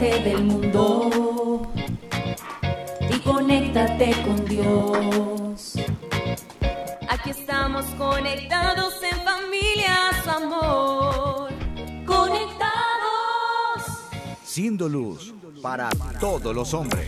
Del mundo y conéctate con Dios. Aquí estamos conectados en familia, su amor. Conectados. Siendo luz para todos los hombres.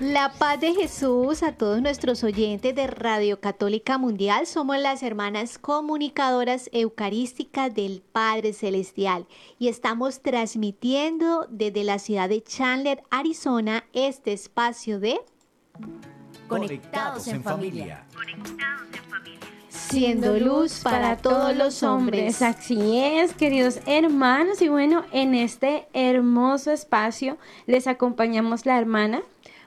La paz de Jesús a todos nuestros oyentes de Radio Católica Mundial. Somos las hermanas comunicadoras eucarísticas del Padre Celestial y estamos transmitiendo desde la ciudad de Chandler, Arizona, este espacio de Conectados en familia. Siendo luz para todos los hombres. Así es, queridos hermanos. Y bueno, en este hermoso espacio les acompañamos la hermana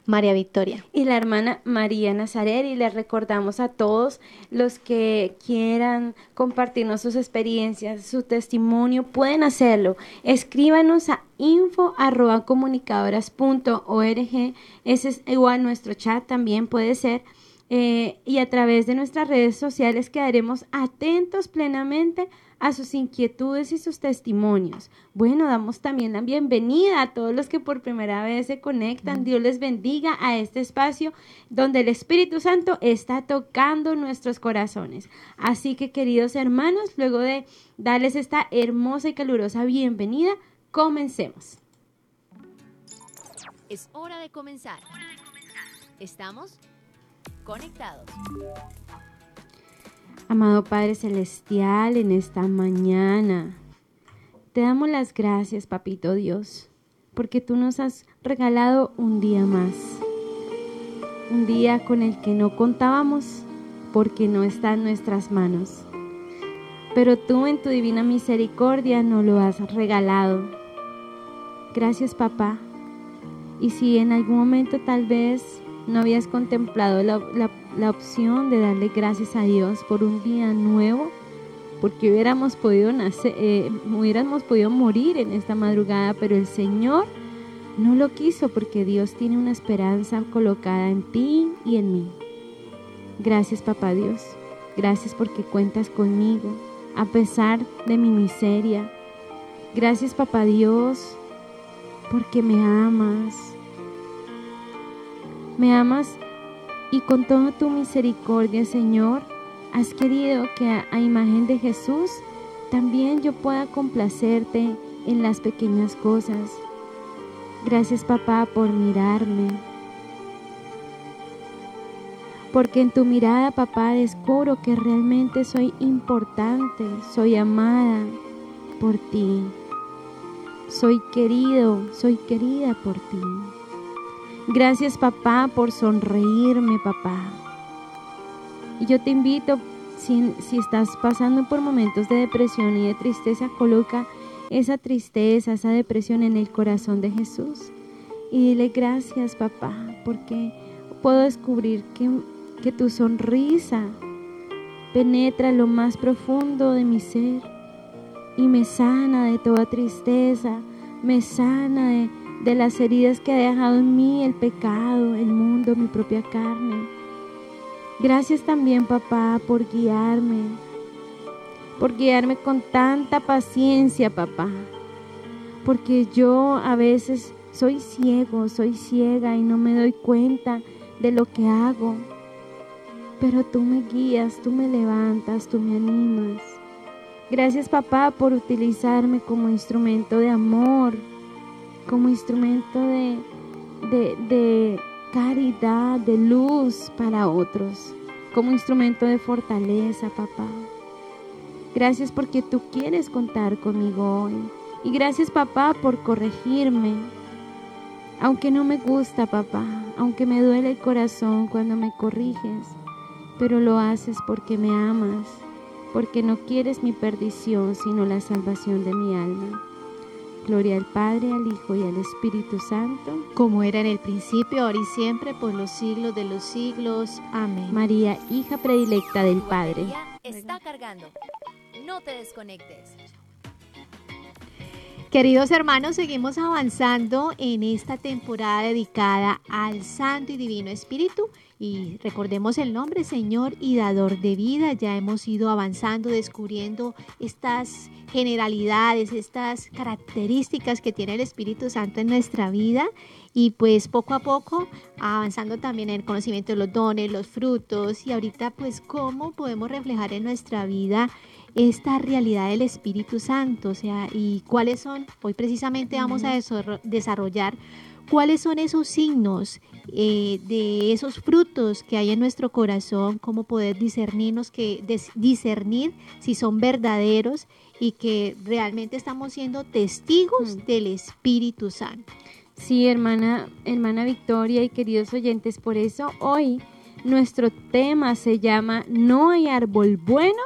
María Victoria. y la hermana María Nazaret y les recordamos a todos los que quieran compartirnos sus experiencias, su testimonio, pueden hacerlo. Escríbanos a info arroba comunicadoras.org, ese es igual nuestro chat también puede ser. eh, y a través de nuestras redes sociales quedaremos atentos plenamente a sus inquietudes y sus testimonios. Bueno, damos también la bienvenida a todos los que por primera vez se conectan. Dios les bendiga a este espacio donde el Espíritu Santo está tocando nuestros corazones. Así que, queridos hermanos, luego de darles esta hermosa y calurosa bienvenida, comencemos. Es hora de comenzar. Estamos conectados. Amado Padre Celestial, en esta mañana te damos las gracias, Papito Dios, porque tú nos has regalado un día más. Un día con el que no contábamos porque no está en nuestras manos. Pero tú en tu divina misericordia nos lo has regalado. Gracias, papá. Y si en algún momento tal vez no habías contemplado la, la- la opción de darle gracias a Dios por un día nuevo, porque hubiéramos podido nacer, eh, hubiéramos podido morir en esta madrugada, pero el Señor no lo quiso porque Dios tiene una esperanza colocada en ti y en mí. Gracias, papá Dios. Gracias porque cuentas conmigo a pesar de mi miseria. Gracias, papá Dios, porque me amas. Me amas y con toda tu misericordia, Señor, has querido que a, imagen de Jesús también yo pueda complacerte en las pequeñas cosas. Gracias, papá, por mirarme. Porque en tu mirada, papá, descubro que realmente soy importante, soy amada por ti. Soy querido, soy querida por ti. Gracias papá por sonreírme papá. Y yo te invito, si, si estás pasando por momentos de depresión y de tristeza, coloca esa tristeza, esa depresión en el corazón de Jesús. Y dile gracias papá, porque puedo descubrir que, que tu sonrisa penetra lo más profundo de mi ser y me sana de toda tristeza, me sana de, de las heridas que ha dejado en mí el pecado, el mundo, mi propia carne. Gracias también, papá, por guiarme, por guiarme con tanta paciencia, papá, porque yo a veces soy ciego, soy ciega y no me doy cuenta de lo que hago, pero tú me guías, tú me levantas, tú me animas. Gracias papá por utilizarme como instrumento de amor, como instrumento de, de, caridad, de luz para otros, como instrumento de fortaleza, papá. Gracias porque tú quieres contar conmigo hoy. Y gracias papá por corregirme. Aunque no me gusta, papá, aunque me duele el corazón cuando me corriges, pero lo haces porque me amas, porque no quieres mi perdición, sino la salvación de mi alma. Gloria al Padre, al Hijo y al Espíritu Santo. Como era en el principio, ahora y siempre, por los siglos de los siglos. Amén. María, hija predilecta del Padre. está cargando. No te desconectes. Queridos hermanos, seguimos avanzando en esta temporada dedicada al Santo y Divino Espíritu Y recordemos el nombre, Señor y dador de vida. Ya hemos ido avanzando, descubriendo estas generalidades, estas características que tiene el Espíritu Santo en nuestra vida. Y pues poco a poco avanzando también en el conocimiento de los dones, los frutos y ahorita pues cómo podemos reflejar en nuestra vida esta realidad del Espíritu Santo, o sea, y cuáles son, hoy precisamente vamos a desarrollar cuáles son esos signos eh, de esos frutos que hay en nuestro corazón, cómo poder discernirnos, que discernir si son verdaderos y que realmente estamos siendo testigos mm. del Espíritu Santo. Sí, hermana, hermana Victoria y queridos oyentes, por eso hoy nuestro tema se llama No hay árbol bueno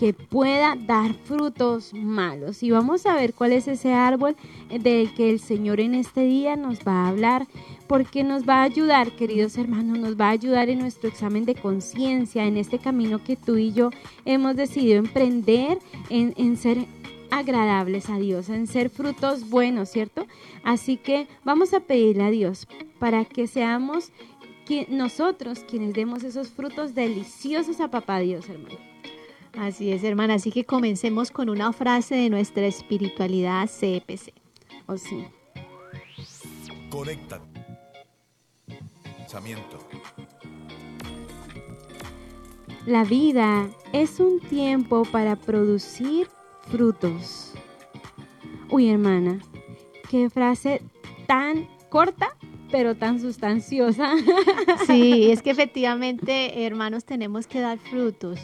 que pueda dar frutos malos. Y vamos a ver cuál es ese árbol del que el Señor en este día nos va a hablar, porque nos va a ayudar, queridos hermanos, nos va a ayudar en nuestro examen de conciencia, en este camino que tú y yo hemos decidido emprender, en, en ser agradables a Dios, en ser frutos buenos, ¿cierto? Así que vamos a pedirle a Dios para que seamos nosotros quienes demos esos frutos deliciosos a papá Dios, hermano. Así es, hermana. Así que comencemos con una frase de nuestra espiritualidad CPC. ¿O sí? Conecta. Pensamiento. La vida es un tiempo para producir frutos. Uy, hermana, qué frase tan corta, pero tan sustanciosa. Sí, es que efectivamente, hermanos, tenemos que dar frutos.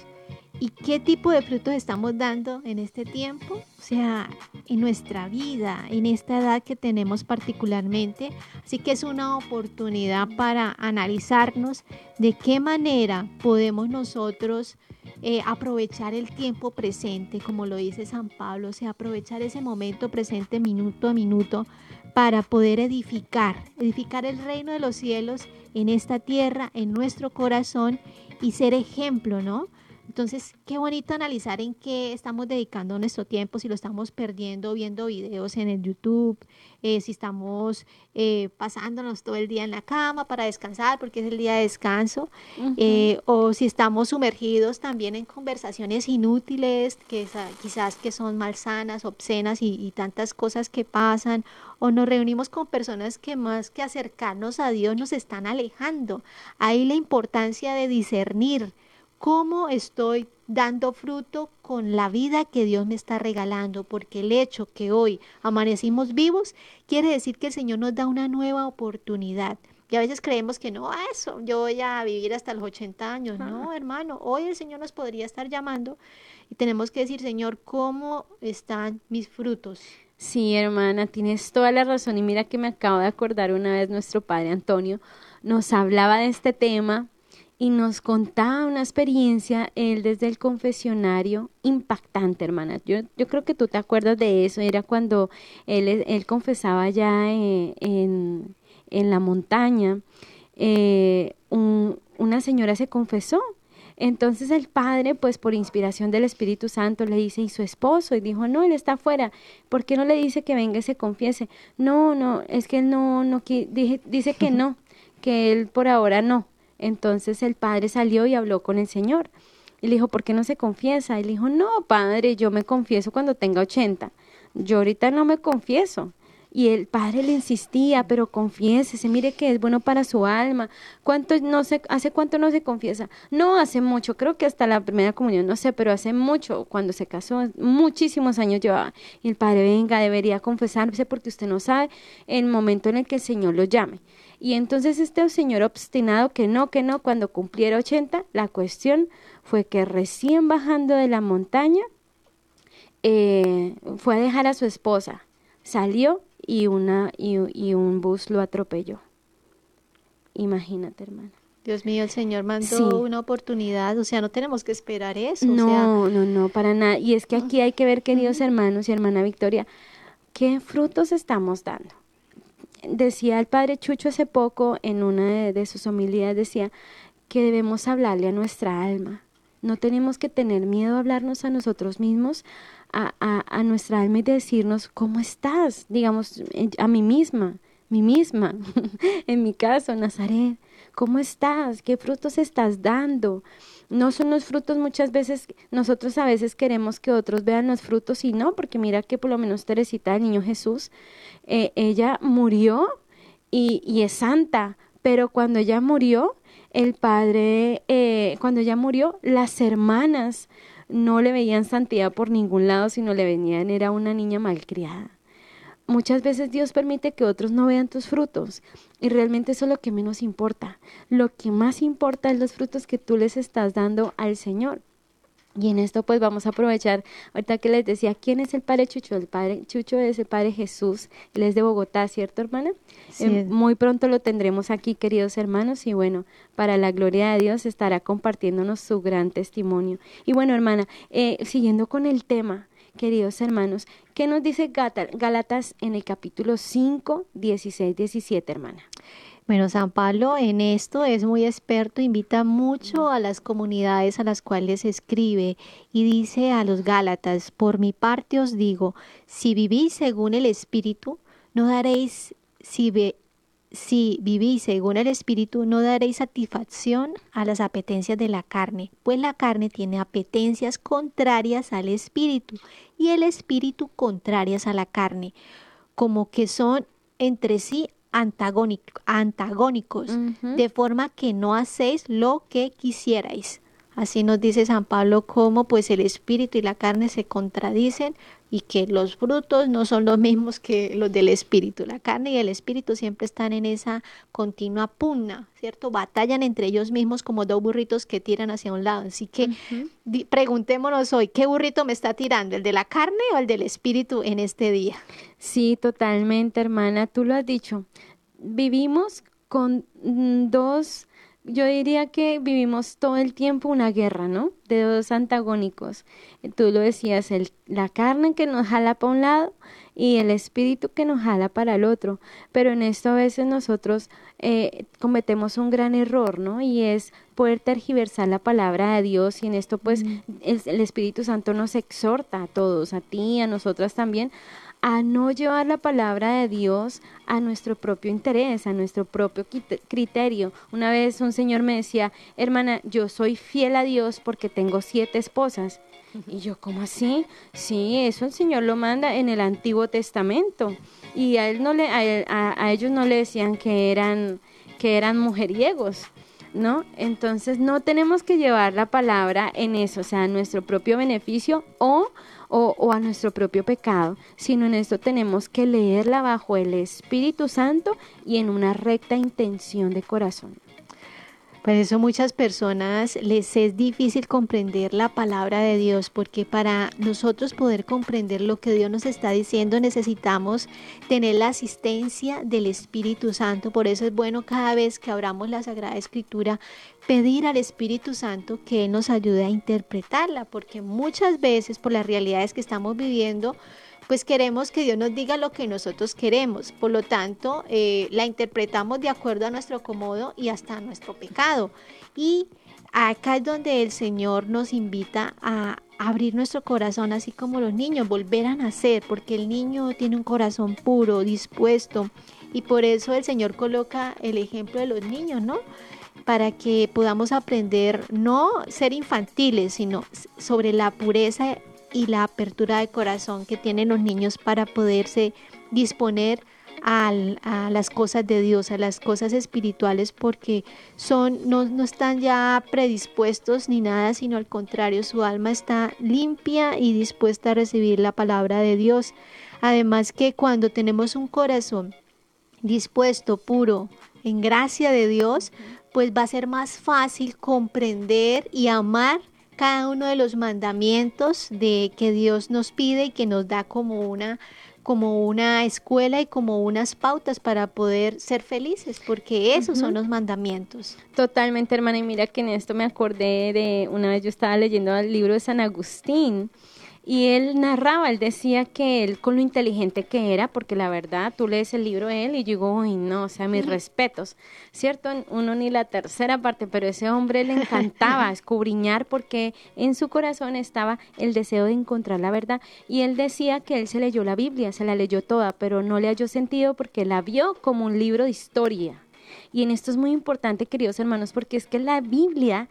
¿Y qué tipo de frutos estamos dando en este tiempo? O sea, en nuestra vida, en esta edad que tenemos particularmente. Así que es una oportunidad para analizarnos de qué manera podemos nosotros eh, aprovechar el tiempo presente, como lo dice San Pablo, o sea, aprovechar ese momento presente minuto a minuto para poder edificar, edificar el reino de los cielos en esta tierra, en nuestro corazón y ser ejemplo, ¿no? Entonces, qué bonito analizar en qué estamos dedicando nuestro tiempo, si lo estamos perdiendo viendo videos en el YouTube, eh, si estamos eh, pasándonos todo el día en la cama para descansar porque es el día de descanso, eh, o si estamos sumergidos también en conversaciones inútiles, que quizás que son malsanas, obscenas y, y tantas cosas que pasan, o nos reunimos con personas que más que acercarnos a Dios nos están alejando. Ahí la importancia de discernir cómo estoy dando fruto con la vida que Dios me está regalando, porque el hecho que hoy amanecimos vivos quiere decir que el Señor nos da una nueva oportunidad. Y a veces creemos que no, eso, yo voy a vivir hasta los 80 años. No, hermano, hoy el Señor nos podría estar llamando y tenemos que decir, Señor, ¿cómo están mis frutos? Sí, hermana, tienes toda la razón. Y mira que me acabo de acordar una vez nuestro padre Antonio nos hablaba de este tema y nos contaba una experiencia, él desde el confesionario, impactante, hermana. Yo, yo creo que tú te acuerdas de eso, era cuando él, él confesaba ya eh, en, en, la montaña, eh, una señora se confesó. Entonces el padre, pues por inspiración del Espíritu Santo, le dice, ¿y su esposo? Y dijo, no, él está afuera. ¿Por qué no le dice que venga y se confiese? No, no, es que él no, no, dice que no, que él por ahora no. Entonces el padre salió y habló con el Señor. Y le dijo, ¿por qué no se confiesa? Y le dijo, no, padre, yo me confieso cuando tenga 80. Yo ahorita no me confieso. Y el padre le insistía, pero confiésese, mire que es bueno para su alma. ¿Cuánto no se, ¿Hace cuánto no se confiesa? No, hace mucho, creo que hasta la primera comunión, no sé, pero hace mucho, cuando se casó, muchísimos años llevaba. Y el padre, venga, debería confesarse porque usted no sabe el momento en el que el Señor lo llame. Y entonces este señor obstinado que no, que no, cuando cumpliera 80, la cuestión fue que recién bajando de la montaña, eh, fue a dejar a su esposa, salió y, una, y, un bus lo atropelló. Imagínate, hermana. Dios mío, el Señor mandó una oportunidad, o sea, no tenemos que esperar eso. No, no, no, para nada. Y es que aquí hay que ver, queridos hermanos y hermana Victoria, qué frutos estamos dando decía el padre Chucho hace poco en una de, sus homilías, decía que debemos hablarle a nuestra alma. No tenemos que tener miedo a hablarnos a nosotros mismos, a, a, nuestra alma y decirnos, ¿cómo estás? Digamos, a mí misma, mí misma, en mi caso, Nazaret, ¿cómo estás? ¿Qué frutos estás dando? No son los frutos muchas veces, nosotros a veces queremos que otros vean los frutos y no, porque mira que por lo menos Teresita, el niño Jesús, eh, ella murió y, y, es santa, pero cuando ella murió, el padre, eh, cuando ella murió, las hermanas no le veían santidad por ningún lado, sino le venían, era una niña malcriada. Muchas veces Dios permite que otros no vean tus frutos y realmente eso es lo que menos importa. Lo que más importa es los frutos que tú les estás dando al Señor. Y en esto pues vamos a aprovechar, ahorita que les decía, ¿quién es el Padre Chucho? El Padre Chucho es el Padre Jesús, él es de Bogotá, ¿cierto hermana? Sí. Eh, muy pronto lo tendremos aquí, queridos hermanos, y bueno, para la gloria de Dios estará compartiéndonos su gran testimonio. Y bueno, hermana, eh, siguiendo con el tema, queridos hermanos, ¿qué nos dice Gálatas en el capítulo 5, 16, 17, hermana? Bueno, San Pablo en esto es muy experto, invita mucho a las comunidades a las cuales escribe y dice a los Gálatas, por mi parte os digo, si vivís según el Espíritu, no daréis, si, ve, si vivís según el Espíritu, no daréis satisfacción a las apetencias de la carne, pues la carne tiene apetencias contrarias al Espíritu y el Espíritu contrarias a la carne, como que son entre sí antagónico, antagónicos, uh -huh. de forma que no hacéis lo que quisierais. Así nos dice San Pablo cómo pues el espíritu y la carne se contradicen y que los frutos no son los mismos que los del espíritu. La carne y el espíritu siempre están en esa continua pugna, ¿cierto? Batallan entre ellos mismos como dos burritos que tiran hacia un lado. Así que uh -huh. preguntémonos hoy, ¿qué burrito me está tirando? ¿El de la carne o el del espíritu en este día? Sí, totalmente, hermana, tú lo has dicho. Vivimos con dos yo diría que vivimos todo el tiempo una guerra, ¿no? De dos antagónicos. Tú lo decías, el, la carne que nos jala para un lado y el espíritu que nos jala para el otro. Pero en esto a veces nosotros eh, cometemos un gran error, ¿no? Y es poder tergiversar la palabra de Dios y en esto pues mm. el, el Espíritu Santo nos exhorta a todos, a ti, a nosotras también, a no llevar la palabra de Dios a nuestro propio interés, a nuestro propio criterio. Una vez un señor me decía, hermana, yo soy fiel a Dios porque tengo siete esposas. Y yo, ¿cómo así? Sí, eso el Señor lo manda en el Antiguo Testamento. Y a, él no le, a, él, a, a ellos no le decían que eran, que eran mujeriegos. ¿No? Entonces no tenemos que llevar la palabra en eso, o sea, a nuestro propio beneficio o o, a nuestro propio pecado, sino en esto tenemos que leerla bajo el Espíritu Santo y en una recta intención de corazón. Por eso muchas personas les es difícil comprender la palabra de Dios, porque para nosotros poder comprender lo que Dios nos está diciendo necesitamos tener la asistencia del Espíritu Santo. Por eso es bueno cada vez que abramos la Sagrada Escritura pedir al Espíritu Santo que Él nos ayude a interpretarla, porque muchas veces por las realidades que estamos viviendo, pues queremos que Dios nos diga lo que nosotros queremos. Por lo tanto, eh, la interpretamos de acuerdo a nuestro acomodo y hasta a nuestro pecado. Y acá es donde el Señor nos invita a abrir nuestro corazón, así como los niños, volver a nacer, porque el niño tiene un corazón puro, dispuesto. Y por eso el Señor coloca el ejemplo de los niños, ¿no? para que podamos aprender no ser infantiles, sino sobre la pureza y la apertura de corazón que tienen los niños para poderse disponer a, las cosas de Dios, a las cosas espirituales, porque son, no, no están ya predispuestos ni nada, sino al contrario, su alma está limpia y dispuesta a recibir la palabra de Dios. Además que cuando tenemos un corazón dispuesto, puro, en gracia de Dios, pues va a ser más fácil comprender y amar cada uno de los mandamientos de que Dios nos pide y que nos da como una como una escuela y como unas pautas para poder ser felices, porque esos uh -huh. son los mandamientos. Totalmente, hermana, y mira que en esto me acordé de una vez yo estaba leyendo el libro de San Agustín y él narraba, él decía que él con lo inteligente que era, porque la verdad, tú lees el libro de él y yo digo, uy, no, o sea, mis uh -huh. respetos, ¿cierto? Uno ni la tercera parte, pero ese hombre le encantaba escudriñar porque en su corazón estaba el deseo de encontrar la verdad. Y él decía que él se leyó la Biblia, se la leyó toda, pero no le halló sentido porque la vio como un libro de historia Y en esto es muy importante, queridos hermanos, porque es que la Biblia,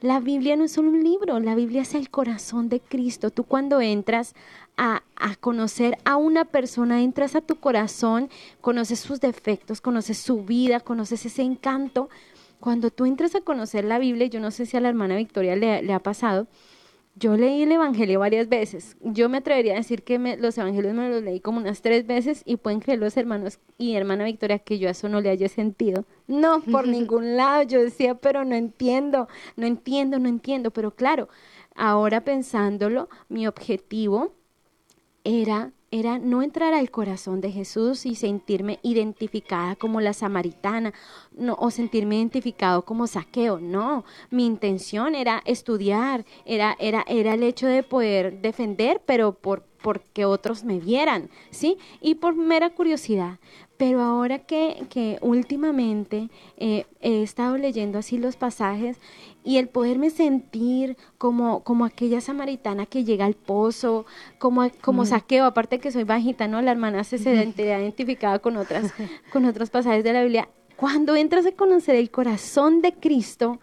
la Biblia no es solo un libro, la Biblia es el corazón de Cristo. Tú cuando entras a, a, conocer a una persona, entras a tu corazón, conoces sus defectos, conoces su vida, conoces ese encanto. Cuando tú entras a conocer la Biblia, yo no sé si a la hermana Victoria le, le ha pasado, yo leí el Evangelio varias veces. Yo me atrevería a decir que los Evangelios me los leí como unas tres veces y pueden creer los hermanos y hermana Victoria que yo a eso no le haya sentido. No, por ningún lado. Yo decía, pero no entiendo, no entiendo, no entiendo. Pero claro, ahora pensándolo, mi objetivo era era no entrar al corazón de Jesús y sentirme identificada como la samaritana no, o sentirme identificado como saqueo. No, mi intención era estudiar, era, era, era el hecho de poder defender, pero por porque otros me vieran, ¿sí? Y por mera curiosidad. Pero ahora que, que últimamente eh, he estado leyendo así los pasajes y el poderme sentir como, como aquella samaritana que llega al pozo, como, como saqueo, aparte que soy bajita, ¿no? La hermana se, se identificaba con otras, con otros pasajes de la Biblia. Cuando entras a conocer el corazón de Cristo,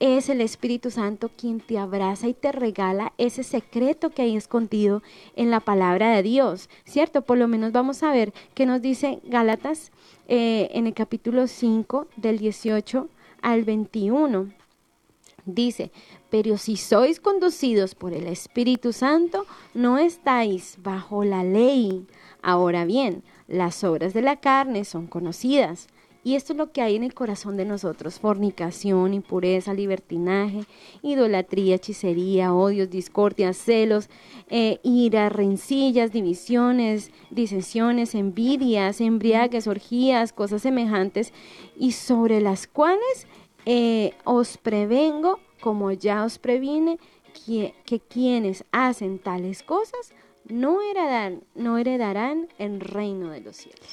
es el Espíritu Santo quien te abraza y te regala ese secreto que hay escondido en la palabra de Dios, ¿cierto? Por lo menos vamos a ver qué nos dice Gálatas eh, en el capítulo 5 del 18 al 21. Dice, pero si sois conducidos por el Espíritu Santo, no estáis bajo la ley. Ahora bien, las obras de la carne son conocidas y esto es lo que hay en el corazón de nosotros, fornicación, impureza, libertinaje, idolatría, hechicería, odios, discordias, celos, eh, ira, rencillas, divisiones, disensiones, envidias, embriagues, orgías, cosas semejantes, y sobre las cuales eh, os prevengo, como ya os previne, que, quienes hacen tales cosas no heredarán, no heredarán el reino de los cielos.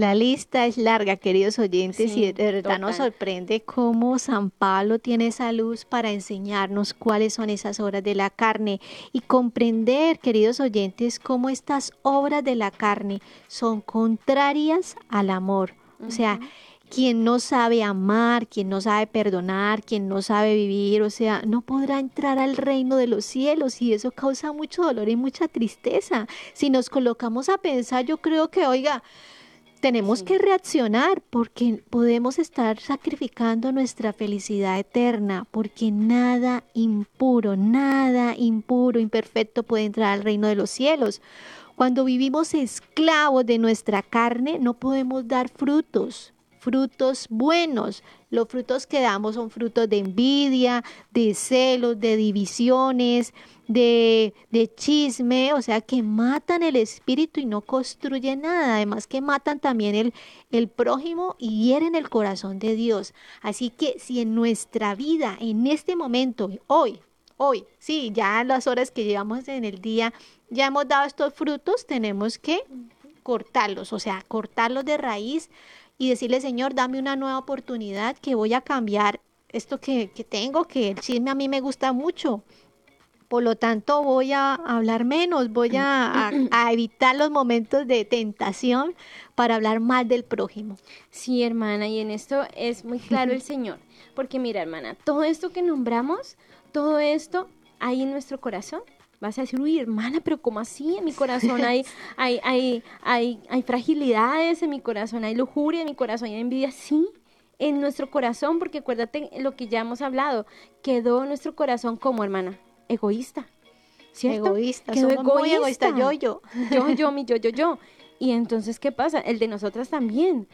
La lista es larga, queridos oyentes, y de verdad nos sorprende cómo San Pablo tiene esa luz para enseñarnos cuáles son esas obras de la carne y comprender, queridos oyentes, cómo estas obras de la carne son contrarias al amor. O sea, quien no sabe amar, quien no sabe perdonar, quien no sabe vivir, o sea, no podrá entrar al reino de los cielos y eso causa mucho dolor y mucha tristeza. Si nos colocamos a pensar, yo creo que, oiga, tenemos que reaccionar porque podemos estar sacrificando nuestra felicidad eterna, porque nada impuro, nada impuro, imperfecto puede entrar al reino de los cielos. Cuando vivimos esclavos de nuestra carne, no podemos dar frutos, frutos buenos. Los frutos que damos son frutos de envidia, de celos, de divisiones, de, chisme, o sea, que matan el espíritu y no construyen nada. Además que matan también el, el prójimo y hieren el corazón de Dios. Así que si en nuestra vida, en este momento, hoy, hoy, sí, ya las horas que llevamos en el día, ya hemos dado estos frutos, tenemos que cortarlos, o sea, cortarlos de raíz y decirle, Señor, dame una nueva oportunidad que voy a cambiar esto que, que tengo, que el chisme a mí me gusta mucho por lo tanto, voy a hablar menos, voy a, evitar los momentos de tentación para hablar mal del prójimo. Sí, hermana, y en esto es muy claro el Señor. Porque mira, hermana, todo esto que nombramos, todo esto hay en nuestro corazón. Vas a decir, uy, hermana, pero ¿cómo así? En mi corazón hay, hay, hay, hay, hay fragilidades, en mi corazón hay lujuria, en mi corazón hay envidia. Sí, en nuestro corazón, porque acuérdate lo que ya hemos hablado, quedó nuestro corazón como hermana, egoísta. ¿Cierto? Egoísta, somos egoísta. muy egoísta, yo, yo. Yo, yo, mi yo, yo, yo. Y entonces, ¿qué pasa? El de nosotras también.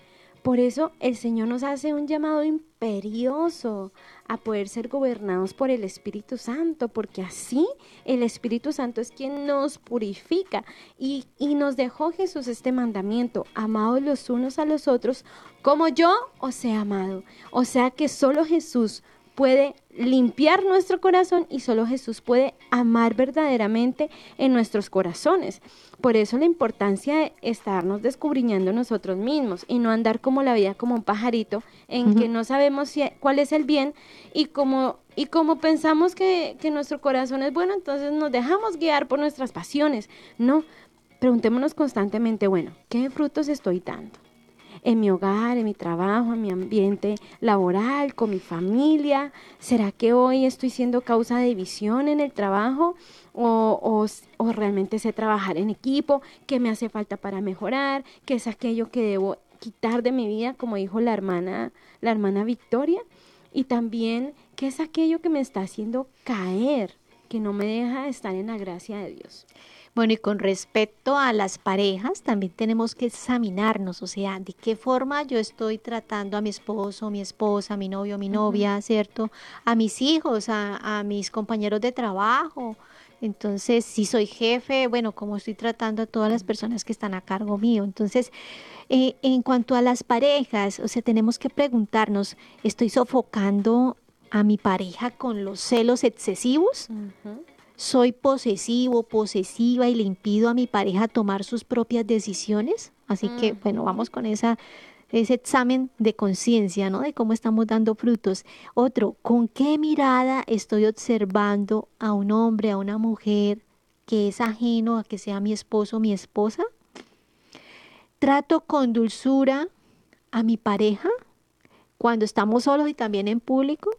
Por eso el Señor nos hace un llamado imperioso a poder ser gobernados por el Espíritu Santo, porque así el Espíritu Santo es quien nos purifica y, y nos dejó Jesús este mandamiento, amados los unos a los otros, como yo os he amado. O sea que solo Jesús puede limpiar nuestro corazón y solo Jesús puede amar verdaderamente en nuestros corazones. Por eso la importancia de estarnos descubriñando nosotros mismos y no andar como la vida como un pajarito en que no sabemos cuál es el bien y como, y como pensamos que, que nuestro corazón es bueno, entonces nos dejamos guiar por nuestras pasiones. No, preguntémonos constantemente, bueno, ¿qué frutos estoy dando? En mi hogar, en mi trabajo, en mi ambiente laboral, con mi familia? ¿Será que hoy estoy siendo causa de división en el trabajo? O, o, realmente sé trabajar en equipo, qué me hace falta para mejorar, qué es aquello que debo quitar de mi vida, como dijo la hermana, la hermana Victoria, y también qué es aquello que me está haciendo caer, que no me deja estar en la gracia de Dios. Bueno, y con respecto a las parejas, también tenemos que examinarnos, o sea, de qué forma yo estoy tratando a mi esposo, mi esposa, mi novio, mi novia, ¿cierto? A mis hijos, a, a mis compañeros de trabajo. Entonces, si soy jefe, bueno, cómo estoy tratando a todas las personas que están a cargo mío. Entonces, eh, en cuanto a las parejas, o sea, tenemos que preguntarnos, ¿estoy sofocando a mi pareja con los celos excesivos? ¿Soy posesivo, posesiva y le impido a mi pareja tomar sus propias decisiones? Así que, bueno, vamos con esa ese examen de conciencia, ¿no? De cómo estamos dando frutos. Otro, ¿con qué mirada estoy observando a un hombre, a una mujer que es ajeno a que sea mi esposo o mi esposa? ¿Trato con dulzura a mi pareja cuando estamos solos y también en público?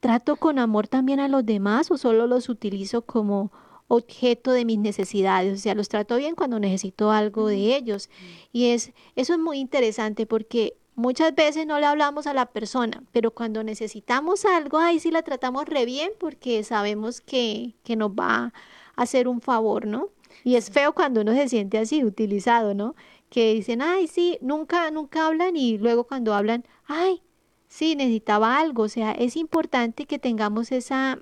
¿Trato con amor también a los demás o solo los utilizo como objeto de mis necesidades? O sea, los trato bien cuando necesito algo de ellos. Y es, eso es muy interesante porque muchas veces no le hablamos a la persona, pero cuando necesitamos algo, ahí sí la tratamos re bien porque sabemos que, que nos va a hacer un favor, ¿no? Y es feo cuando uno se siente así, utilizado, ¿no? Que dicen, ay, sí, nunca, nunca hablan y luego cuando hablan, ay, sí, necesitaba algo. O sea, es importante que tengamos esa,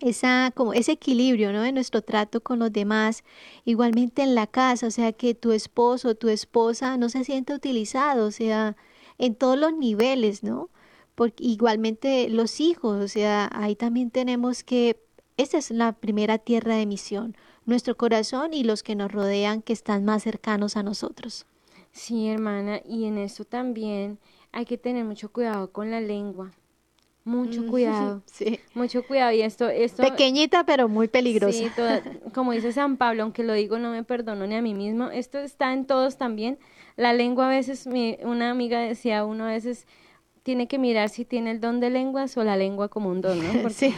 esa, como ese equilibrio, ¿no? En nuestro trato con los demás. Igualmente en la casa, o sea, que tu esposo, tu esposa no se sienta utilizado, o sea, en todos los niveles, ¿no? Porque igualmente los hijos, o sea, ahí también tenemos que, esa es la primera tierra de misión, nuestro corazón y los que nos rodean que están más cercanos a nosotros. Sí, hermana, y en eso también hay que tener mucho cuidado con la lengua. Mucho mm, cuidado. Sí. Mucho cuidado. Y esto, esto. Pequeñita, pero muy peligrosa. Sí, como dice San Pablo, aunque lo digo, no me perdono ni a mí mismo. Esto está en todos también. La lengua a veces, mi, una amiga decía, uno a veces tiene que mirar si tiene el don de lenguas o la lengua como un don, ¿no? sí.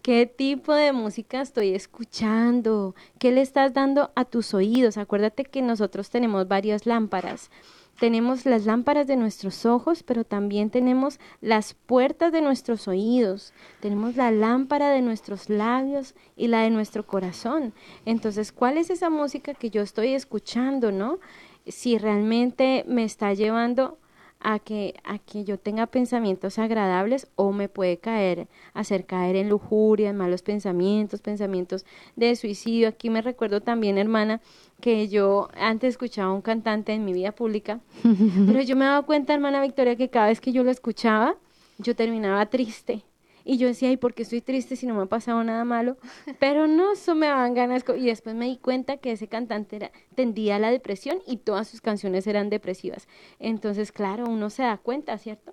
¿Qué tipo de música estoy escuchando? ¿Qué le estás dando a tus oídos? Acuérdate que nosotros tenemos varias lámparas tenemos las lámparas de nuestros ojos, pero también tenemos las puertas de nuestros oídos, tenemos la lámpara de nuestros labios y la de nuestro corazón. Entonces, ¿cuál es esa música que yo estoy escuchando, no? Si realmente me está llevando a que, a que yo tenga pensamientos agradables o me puede caer, hacer caer en lujuria, en malos pensamientos, pensamientos de suicidio. Aquí me recuerdo también, hermana, que yo antes escuchaba un cantante en mi vida pública, pero yo me he dado cuenta, hermana Victoria, que cada vez que yo lo escuchaba, yo terminaba triste. Y yo decía, ¿y por qué estoy triste si no me ha pasado nada malo? Pero no, eso me daban ganas. Y después me di cuenta que ese cantante era, tendía a la depresión y todas sus canciones eran depresivas. Entonces, claro, uno se da cuenta, ¿cierto?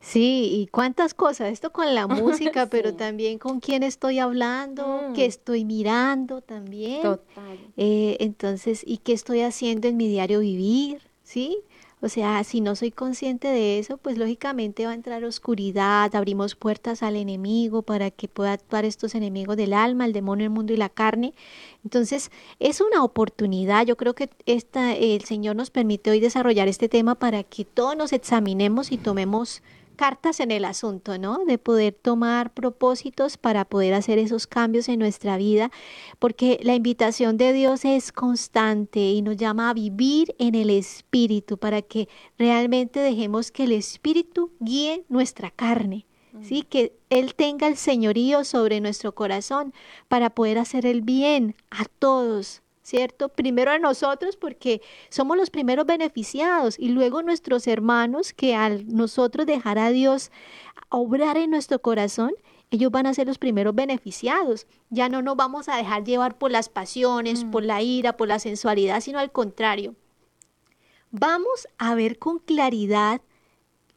Sí, y cuántas cosas, esto con la música, pero también con quién estoy hablando, qué mm. estoy mirando también. Total. Eh, entonces, ¿y qué estoy haciendo en mi diario vivir? ¿Sí? O sea, si no soy consciente de eso, pues lógicamente va a entrar oscuridad, abrimos puertas al enemigo para que pueda actuar estos enemigos del alma, el demonio, el mundo y la carne. Entonces, es una oportunidad. Yo creo que esta, el Señor nos permite hoy desarrollar este tema para que todos nos examinemos y tomemos cartas en el asunto, ¿no? De poder tomar propósitos para poder hacer esos cambios en nuestra vida, porque la invitación de Dios es constante y nos llama a vivir en el Espíritu para que realmente dejemos que el Espíritu guíe nuestra carne. ¿Sí? Que Él tenga el señorío sobre nuestro corazón para poder hacer el bien a todos, ¿cierto? Primero a nosotros porque somos los primeros beneficiados y luego nuestros hermanos que al nosotros dejar a Dios obrar en nuestro corazón, ellos van a ser los primeros beneficiados. Ya no nos vamos a dejar llevar por las pasiones, mm. por la ira, por la sensualidad, sino al contrario. Vamos a ver con claridad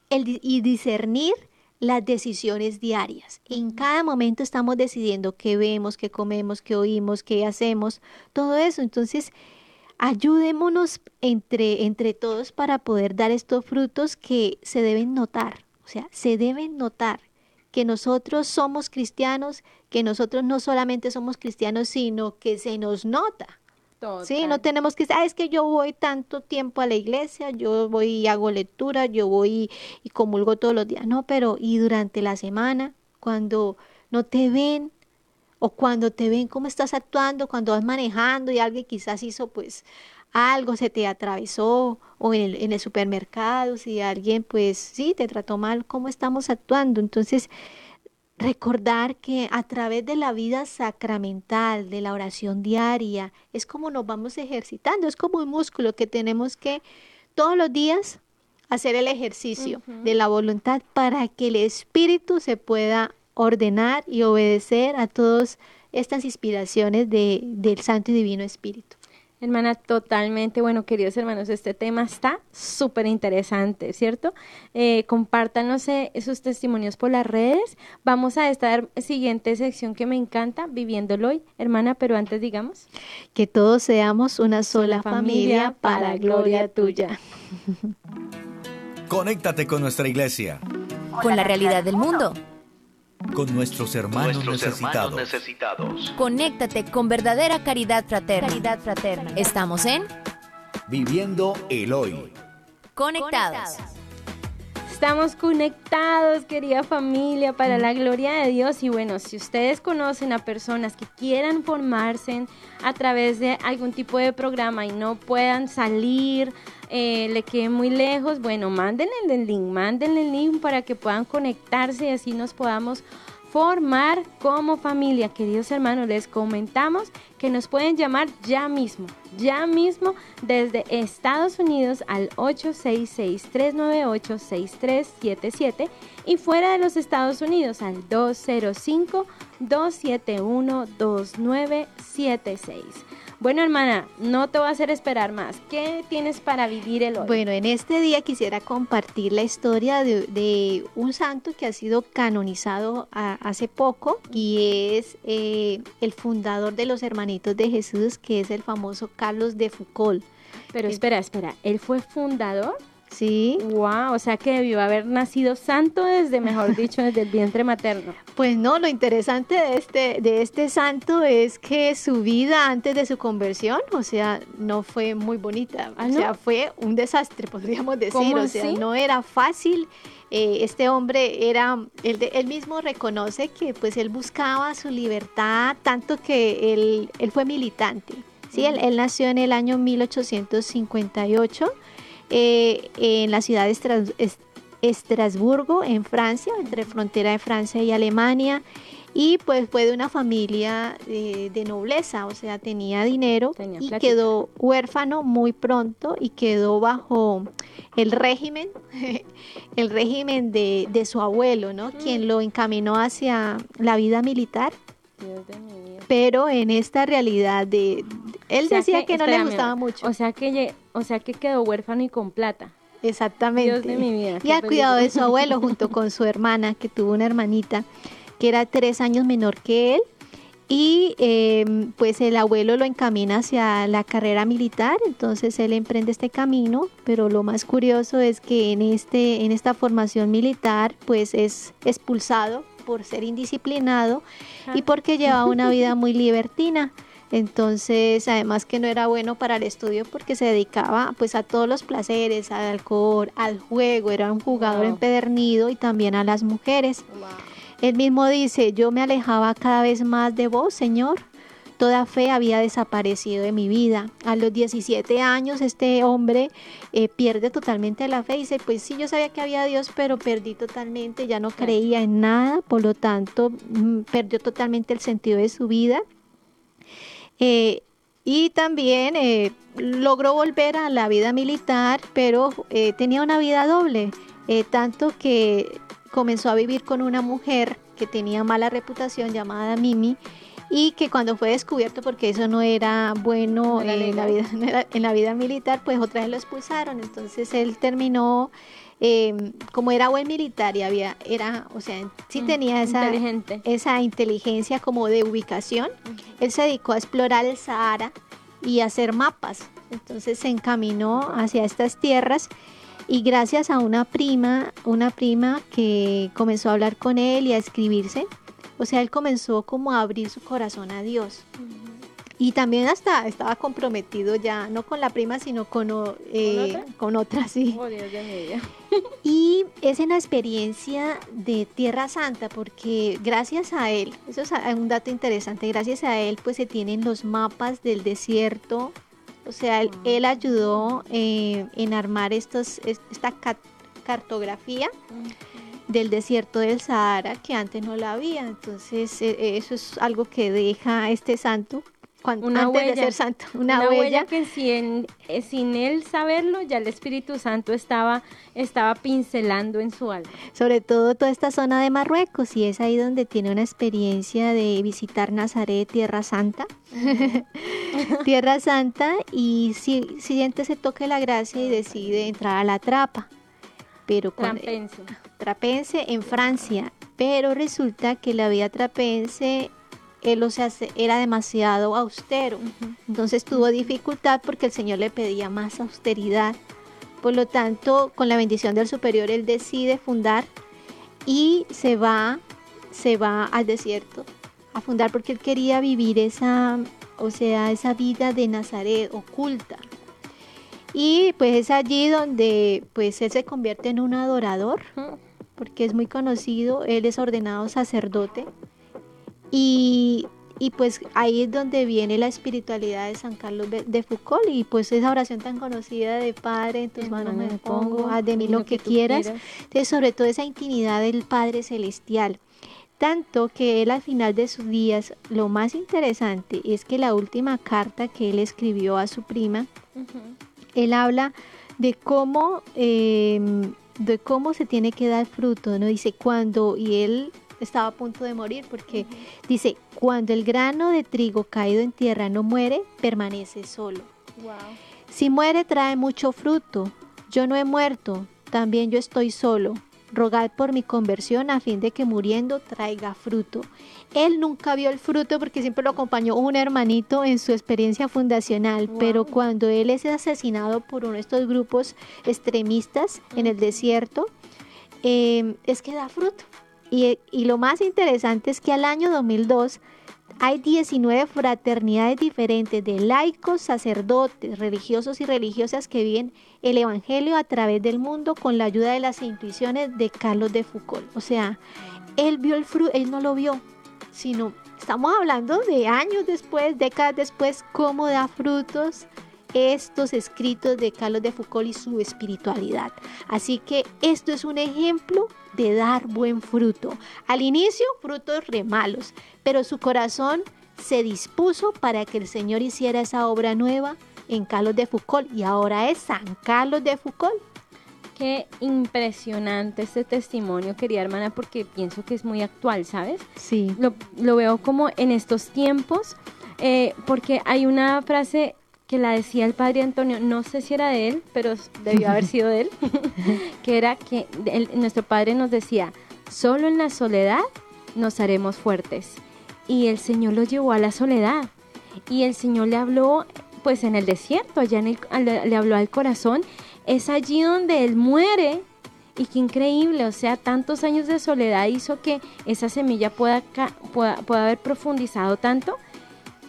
el, y discernir las decisiones diarias. En cada momento estamos decidiendo qué vemos, qué comemos, qué oímos, qué hacemos, todo eso. Entonces, ayudémonos entre, entre todos para poder dar estos frutos que se deben notar, o sea, se deben notar que nosotros somos cristianos, que nosotros no solamente somos cristianos, sino que se nos nota. Sí, no tenemos que ah, es que yo voy tanto tiempo a la iglesia, yo voy y hago lectura, yo voy y comulgo todos los días. No, pero y durante la semana, cuando no te ven, o cuando te ven cómo estás actuando, cuando vas manejando y alguien quizás hizo pues algo, se te atravesó, o en el, en el supermercado, si alguien pues sí te trató mal, cómo estamos actuando. Entonces, recordar que a través de la vida sacramental, de la oración diaria, es como nos vamos ejercitando, es como un músculo que tenemos que todos los días hacer el ejercicio de la voluntad para que el espíritu se pueda ordenar y obedecer a todas estas inspiraciones de, del Santo y Divino Espíritu. Hermana, totalmente. Bueno, queridos hermanos, este tema está súper interesante, ¿cierto? Eh, compártanos eh, sus testimonios por las redes. Vamos a esta siguiente sección que me encanta, viviéndolo hoy. Hermana, pero antes digamos. Que todos seamos una sola, familia, para gloria tuya. Conéctate con nuestra iglesia. Con la realidad del mundo con nuestros hermanos, necesitados. Conéctate con verdadera caridad fraterna. Caridad fraterna. Estamos en Viviendo el Hoy. Conectados. Estamos conectados, querida familia, para la gloria de Dios. Y bueno, si ustedes conocen a personas que quieran formarse a través de algún tipo de programa y no puedan salir, eh, le quede muy lejos, bueno, mándenle el link, mándenle el link para que puedan conectarse y así nos podamos formar como familia. Queridos hermanos, les comentamos que nos pueden llamar ya mismo, ya mismo desde Estados Unidos al 866-398-6377 y fuera de los Estados Unidos al 205-271-2976. Bueno, hermana, no te voy a hacer esperar más. ¿Qué tienes para vivir el hoy? Bueno, en este día quisiera compartir la historia de, un santo que ha sido canonizado hace poco y es eh, el fundador de los Hermanitos de Jesús, que es el famoso Carlos de Foucault. Pero espera, espera, ¿él fue fundador? Sí. Wow, o sea que debió haber nacido santo desde, mejor dicho, desde el vientre materno. Pues no, lo interesante de este, de este santo es que su vida antes de su conversión, o sea, no fue muy bonita. ¿Ah, o sea, fue un desastre, podríamos decir. o sea, no era fácil. Eh, este hombre era, él, él, mismo reconoce que pues él buscaba su libertad, tanto que él, él fue militante. Sí, él, él nació en el año 1858 eh, en la ciudad de Estrasburgo, en Francia, entre frontera de Francia y Alemania. Y pues fue de una familia eh, de nobleza, o sea, tenía dinero y quedó huérfano muy pronto y quedó bajo el régimen, el régimen de, su abuelo, ¿no? Mm. Quien lo encaminó hacia la vida militar. Pero en esta realidad de, él decía que, no le gustaba mucho. O sea que, o sea que quedó huérfano y con plata. Exactamente. Dios de mi vida. Y ha cuidado de su abuelo junto con su hermana, que tuvo una hermanita que era tres años menor que él. Y em, pues el abuelo lo encamina hacia la carrera militar, entonces él emprende este camino, pero lo más curioso es que en, este, en esta formación militar pues es expulsado por ser indisciplinado y porque lleva una vida muy libertina. Entonces, además que no era bueno para el estudio porque se dedicaba pues a todos los placeres, al alcohol, al juego, era un jugador empedernido y también a las mujeres. Él mismo dice, yo me alejaba cada vez más de vos, Señor. Toda fe había desaparecido de mi vida. A los 17 años este hombre eh, pierde totalmente la fe y dice, pues sí, yo sabía que había Dios, pero perdí totalmente, ya no creía en nada, por lo tanto, mm, perdió totalmente el sentido de su vida eh, y también eh, logró volver a la vida militar, pero eh, tenía una vida doble, tanto que comenzó a vivir con una mujer que tenía mala reputación llamada Mimi y que cuando fue descubierto porque eso no era bueno en, la vida, en la vida militar, pues otra vez lo expulsaron. Entonces él terminó Em, como era buen militar y había, era, o sea, sí mm, tenía esa, esa inteligencia como de ubicación, él se dedicó a explorar el Sahara y hacer mapas. Entonces se encaminó hacia estas tierras y gracias a una prima, una prima que comenzó a hablar con él y a escribirse, o sea, él comenzó como a abrir su corazón a Dios. Y también hasta estaba comprometido ya, no con la prima, sino con, eh, ¿Con, otra? sí. Oh, Dios y es en la experiencia de Tierra Santa, porque gracias a él, eso es un dato interesante, gracias a él pues se tienen los mapas del desierto, o sea, él, ayudó eh, en armar estos, esta cartografía del desierto del Sahara que antes no la había. Entonces, e, eso es algo que deja este santo una huella, de santo, una, huella. que sin, eh, sin él saberlo, ya el Espíritu Santo estaba, estaba pincelando en su alma. Sobre todo toda esta zona de Marruecos, y es ahí donde tiene una experiencia de visitar Nazaret, Tierra Santa. Tierra Santa, y si, siente ese toque la gracia y decide entrar a la trapa. Pero trapense. trapense en Francia. Pero resulta que la vida trapense él o sea, era demasiado austero. Entonces tuvo dificultad porque el Señor le pedía más austeridad. Por lo tanto, con la bendición del superior, él decide fundar y se va, se va al desierto a fundar porque él quería vivir esa, o sea, esa vida de Nazaret oculta. Y pues es allí donde pues él se convierte en un adorador, porque es muy conocido, él es ordenado sacerdote y, pues ahí es donde viene la espiritualidad de San Carlos de Foucault y pues esa oración tan conocida de Padre, en tus manos me pongo, haz de mí lo, que, quieras, sobre todo esa intimidad del Padre Celestial. Tanto que él al final de sus días, lo más interesante es que la última carta que él escribió a su prima, él habla de cómo, em, de cómo se tiene que dar fruto, ¿no? Dice cuando, y él estaba a punto de morir porque dice, cuando el grano de trigo caído en tierra no muere, permanece solo. Si muere trae mucho fruto. Yo no he muerto, también yo estoy solo. Rogad por mi conversión a fin de que muriendo traiga fruto. Él nunca vio el fruto porque siempre lo acompañó un hermanito en su experiencia fundacional, pero cuando él es asesinado por uno de estos grupos extremistas en el desierto, eh, es que da fruto. Y, lo más interesante es que al año 2002 hay 19 fraternidades diferentes de laicos, sacerdotes, religiosos y religiosas que viven el Evangelio a través del mundo con la ayuda de las intuiciones de Carlos de Foucault. O sea, él vio el fruto, él no lo vio, sino estamos hablando de años después, décadas después, cómo da frutos estos escritos de Carlos de Foucault y su espiritualidad. Así que esto es un ejemplo de dar buen fruto. Al inicio, frutos re malos, pero su corazón se dispuso para que el Señor hiciera esa obra nueva en Carlos de Foucault y ahora es San Carlos de Foucault. Qué impresionante este testimonio, querida hermana, porque pienso que es muy actual, ¿sabes? Sí. Lo, veo como en estos tiempos, eh, porque hay una frase que la decía el padre Antonio, no sé si era de él, pero debió haber sido de él, que era que nuestro padre nos decía, solo en la soledad nos haremos fuertes. Y el Señor lo llevó a la soledad. Y el Señor le habló, pues en el desierto, allá en el, le, habló al corazón. Es allí donde Él muere. Y qué increíble, o sea, tantos años de soledad hizo que esa semilla pueda, pueda, pueda haber profundizado tanto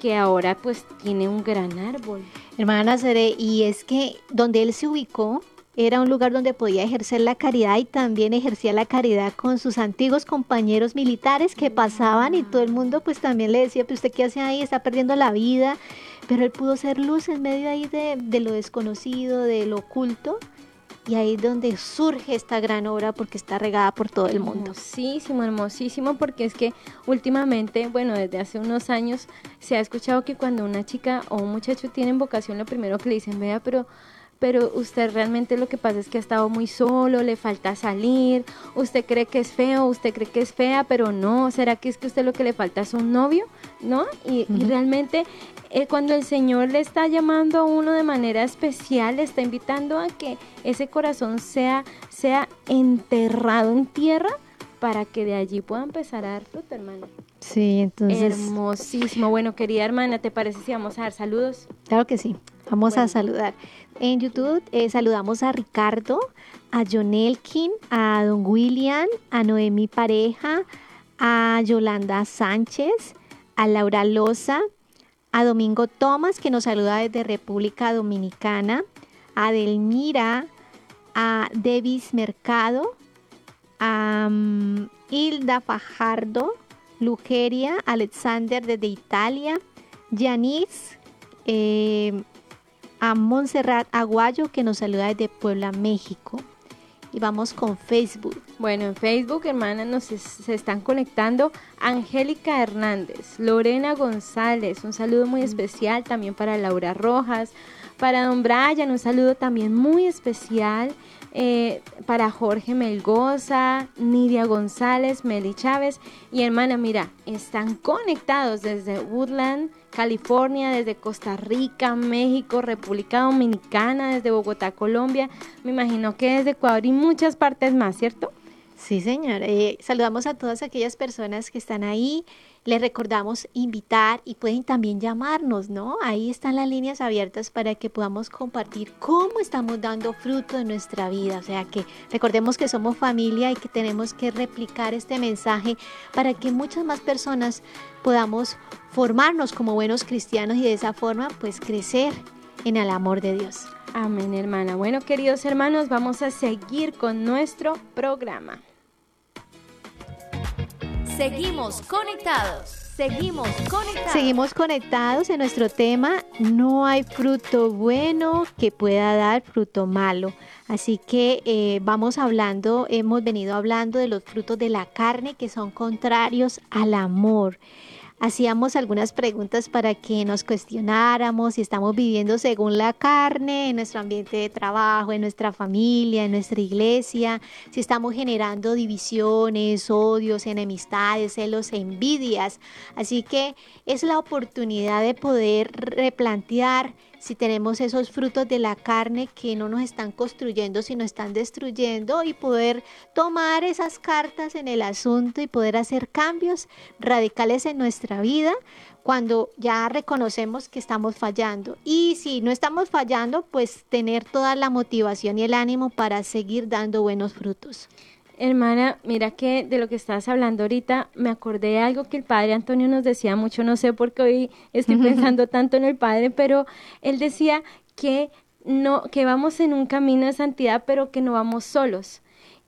que ahora pues tiene un gran árbol. Hermana Seré, y es que donde él se ubicó era un lugar donde podía ejercer la caridad y también ejercía la caridad con sus antiguos compañeros militares que pasaban y todo el mundo pues también le decía, pues usted qué hace ahí, está perdiendo la vida, pero él pudo ser luz en medio ahí de, de lo desconocido, de lo oculto y ahí es donde surge esta gran obra porque está regada por todo el mundo. Hermosísimo, hermosísimo, porque es que últimamente, bueno, desde hace unos años se ha escuchado que cuando una chica o un muchacho tienen vocación, lo primero que le dicen, vea, pero pero usted realmente lo que pasa es que ha estado muy solo, le falta salir, usted cree que es feo, usted cree que es fea, pero no, ¿será que es que usted lo que le falta es un novio? ¿No? Y, realmente eh, cuando el Señor le está llamando a uno de manera especial, le está invitando a que ese corazón sea, sea enterrado en tierra para que de allí pueda empezar a dar fruto, hermano. Sí, entonces. Hermosísimo. Bueno, querida hermana, ¿te parece si vamos a dar saludos? Claro que sí. Vamos a saludar. En YouTube eh, saludamos a Ricardo, a John Elkin, a Don William, a Noemi Pareja, a Yolanda Sánchez, a Laura Loza, a Domingo Tomás, que nos saluda desde República Dominicana, a Delmira, a Devis Mercado, a mm, Hilda Fajardo, Lugeria, Alexander desde Italia, Yanis, eh, a Montserrat Aguayo que nos saluda desde Puebla, México. Y vamos con Facebook. Bueno, en Facebook, hermanas, nos se están conectando Angélica Hernández, Lorena González, un saludo muy especial también para Laura Rojas, para Don Brian, un saludo también muy especial. Eh, para Jorge Melgoza, Nidia González, Meli Chávez y hermana, mira, están conectados desde Woodland, California, desde Costa Rica, México, República Dominicana, desde Bogotá, Colombia, me imagino que desde Ecuador y muchas partes más, ¿cierto? Sí, señor. Eh, saludamos a todas aquellas personas que están ahí les recordamos invitar y pueden también llamarnos, ¿no? Ahí están las líneas abiertas para que podamos compartir cómo estamos dando fruto en nuestra vida. O sea que recordemos que somos familia y que tenemos que replicar este mensaje para que muchas más personas podamos formarnos como buenos cristianos y de esa forma pues crecer en el amor de Dios. Amén, hermana. Bueno, queridos hermanos, vamos a seguir con nuestro programa. Seguimos conectados. Seguimos conectados. Seguimos conectados en nuestro tema. No hay fruto bueno que pueda dar fruto malo. Así que eh, vamos hablando, hemos venido hablando de los frutos de la carne que son contrarios al amor hacíamos algunas preguntas para que nos cuestionáramos si estamos viviendo según la carne en nuestro ambiente de trabajo, en nuestra familia, en nuestra iglesia, si estamos generando divisiones, odios, enemistades, celos, envidias. Así que es la oportunidad de poder replantear si tenemos esos frutos de la carne que no nos están construyendo, sino están destruyendo y poder tomar esas cartas en el asunto y poder hacer cambios radicales en nuestra vida cuando ya reconocemos que estamos fallando. Y si no estamos fallando, pues tener toda la motivación y el ánimo para seguir dando buenos frutos. Hermana, mira que de lo que estás hablando ahorita, me acordé de algo que el padre Antonio nos decía mucho, no sé por qué hoy estoy pensando tanto en el padre, pero él decía que no, que vamos en un camino de santidad, pero que no vamos solos,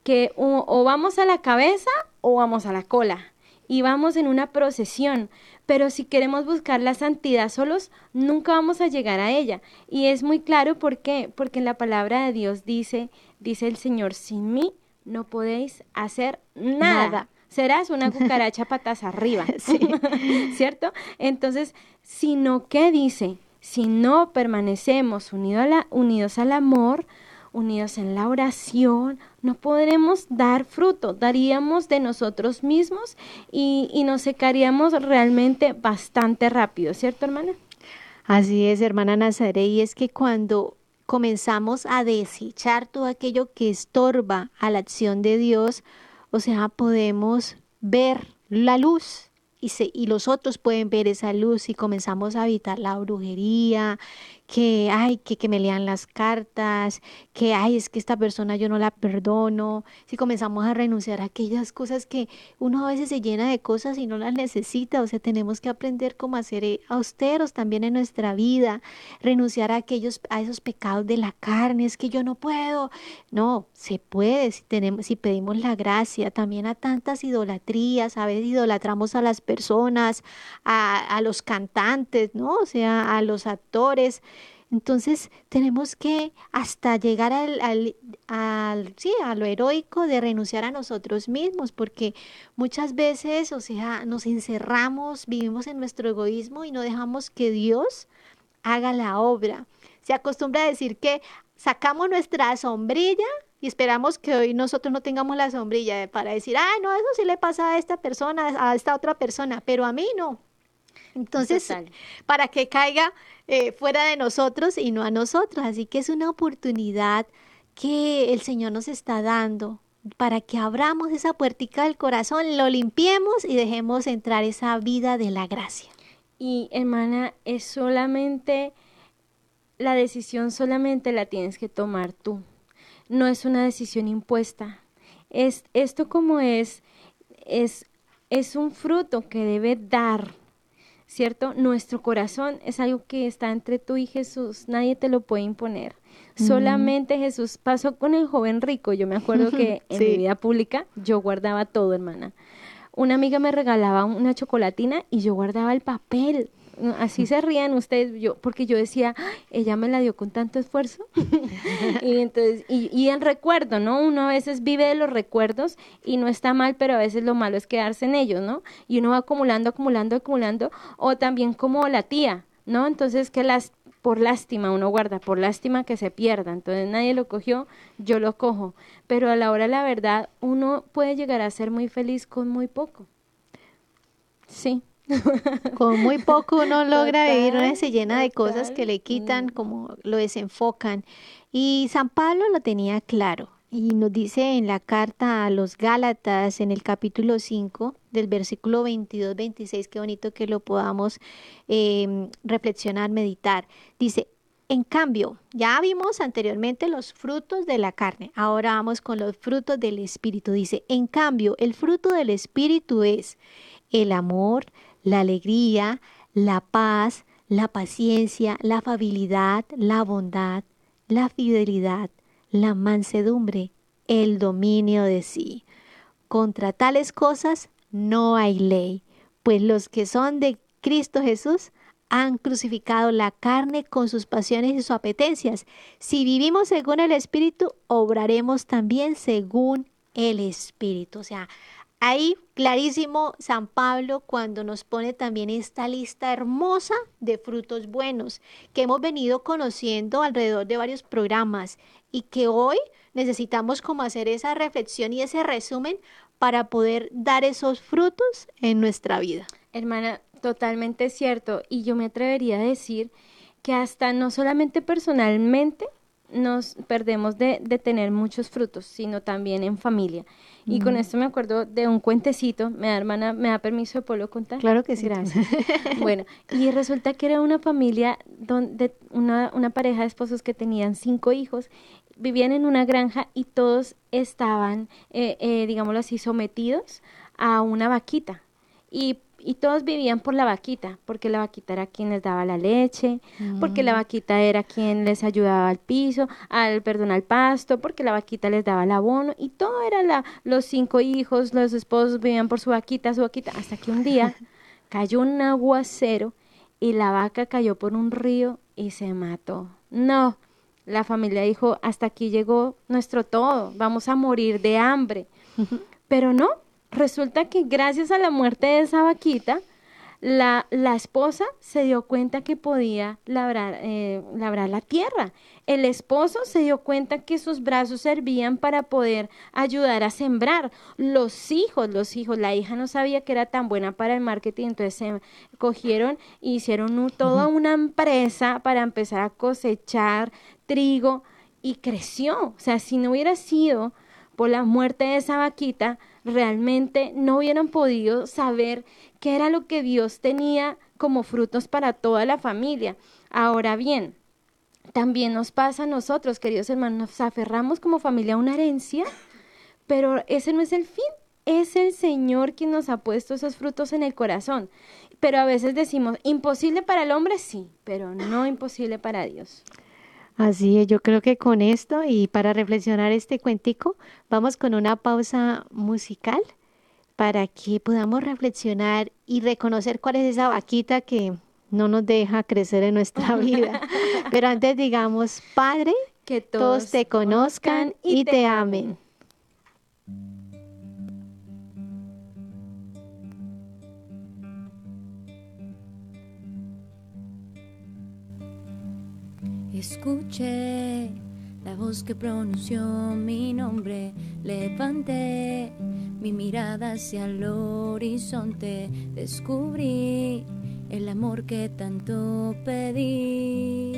que o, vamos a la cabeza o vamos a la cola, y vamos en una procesión, pero si queremos buscar la santidad solos, nunca vamos a llegar a ella. Y es muy claro por qué, porque en la palabra de Dios dice, dice el Señor, sin mí no podéis hacer nada. Serás una cucaracha patas arriba, ¿cierto? Entonces, sino que dice, si no permanecemos unidos al amor, unidos en la oración, no podremos dar fruto, daríamos de nosotros mismos y, y nos secaríamos realmente bastante rápido, ¿cierto, hermana? Así es, hermana Nazaré, y es que cuando comenzamos a desechar todo aquello que estorba a la acción de Dios, o sea, podemos ver la luz y, y los otros pueden ver esa luz y comenzamos a evitar la brujería, que, ay, que, que me lean las cartas, que, ay, es que esta persona yo no la perdono. Si comenzamos a renunciar a aquellas cosas que uno a veces se llena de cosas y no las necesita, o sea, tenemos que aprender cómo hacer eh, austeros también en nuestra vida, renunciar a aquellos, a esos pecados de la carne, es que yo no puedo. No, se puede si tenemos, si pedimos la gracia, también a tantas idolatrías, a veces idolatramos a las personas, a, los cantantes, ¿no? O sea, a los actores. Entonces tenemos que hasta llegar al, al, sí, a lo heroico de renunciar a nosotros mismos, porque muchas veces, o sea, nos encerramos, vivimos en nuestro egoísmo y no dejamos que Dios haga la obra. Se acostumbra a decir que sacamos nuestra sombrilla y esperamos que hoy nosotros no tengamos la sombrilla para decir, ah, no, eso sí le pasa a esta persona, a esta otra persona, pero a mí no. Entonces, para que caiga eh, fuera de nosotros y no a nosotros. Así que es una oportunidad que el Señor nos está dando para que abramos esa puertica del corazón, lo limpiemos y dejemos entrar esa vida de la gracia. Y hermana, es solamente la decisión solamente la tienes que tomar tú. No es una decisión impuesta. Es, esto como es, es, es un fruto que debe dar, ¿cierto? Nuestro corazón es algo que está entre tú y Jesús. Nadie te lo puede imponer. Solamente Jesús pasó con el joven rico. Yo me acuerdo que en mi vida pública yo guardaba todo, hermana. Una amiga me regalaba una chocolatina y yo guardaba el papel así se rían ustedes, yo, porque yo decía, ella me la dio con tanto esfuerzo. y entonces, y, y el recuerdo, ¿no? Uno a veces vive de los recuerdos y no está mal, pero a veces lo malo es quedarse en ellos, ¿no? Y uno va acumulando, acumulando, acumulando, o también como la tía, ¿no? Entonces que las por lástima uno guarda, por lástima que se pierda. Entonces nadie lo cogió, yo lo cojo. Pero a la hora la verdad, uno puede llegar a ser muy feliz con muy poco. Sí. Con muy poco uno logra vivir, una se llena de cosas que le quitan, como lo desenfocan. Y San Pablo lo tenía claro y nos dice en la carta a los Gálatas en el capítulo 5 del versículo 22-26, qué bonito que lo podamos em, reflexionar, meditar. Dice, en cambio, ya vimos anteriormente los frutos de la carne, ahora vamos con los frutos del Espíritu. Dice, en cambio, el fruto del Espíritu es el amor, la alegría, la paz, la paciencia, la afabilidad, la bondad, la fidelidad, la mansedumbre, el dominio de sí. Contra tales cosas no hay ley, pues los que son de Cristo Jesús han crucificado la carne con sus pasiones y sus apetencias. Si vivimos según el Espíritu, obraremos también según el Espíritu. O sea, Ahí clarísimo San Pablo cuando nos pone también esta lista hermosa de frutos buenos que hemos venido conociendo alrededor de varios programas y que hoy necesitamos como hacer esa reflexión y ese resumen para poder dar esos frutos en nuestra vida. Hermana, totalmente cierto. Y yo me atrevería a decir que hasta no solamente personalmente nos perdemos de, de tener muchos frutos, sino también en familia. Y con esto me acuerdo de un cuentecito, me da hermana, ¿me da permiso de poderlo contar? Claro que sí. Gracias. bueno, y resulta que era una familia donde una, una pareja de esposos que tenían cinco hijos, vivían en una granja y todos estaban, eh, eh, digámoslo así, sometidos a una vaquita. Y y todos vivían por la vaquita, porque la vaquita era quien les daba la leche, porque la mm. vaquita era quien les ayudaba al piso, al perdón, al pasto, porque la vaquita les daba el abono y todo era la los cinco hijos, los esposos vivían por su vaquita, su vaquita, hasta que un día cayó un aguacero y la vaca cayó por un río y se mató. No, la familia dijo, hasta aquí llegó nuestro todo, vamos a morir de hambre. Pero no, Resulta que gracias a la muerte de esa vaquita, la, la esposa se dio cuenta que podía labrar, eh, labrar la tierra. El esposo se dio cuenta que sus brazos servían para poder ayudar a sembrar. Los hijos, los hijos, la hija no sabía que era tan buena para el marketing, entonces se cogieron e hicieron toda una empresa para empezar a cosechar trigo y creció. O sea, si no hubiera sido por la muerte de esa vaquita, realmente no hubieran podido saber qué era lo que Dios tenía como frutos para toda la familia. Ahora bien, también nos pasa a nosotros, queridos hermanos, nos aferramos como familia a una herencia, pero ese no es el fin. Es el Señor quien nos ha puesto esos frutos en el corazón. Pero a veces decimos, imposible para el hombre, sí, pero no imposible para Dios. Así es, yo creo que con esto y para reflexionar este cuentico, vamos con una pausa musical para que podamos reflexionar y reconocer cuál es esa vaquita que no nos deja crecer en nuestra vida. Pero antes digamos, Padre, que todos, te conozcan y te amen. Escuché la voz que pronunció mi nombre, levanté mi mirada hacia el horizonte, descubrí el amor que tanto pedí.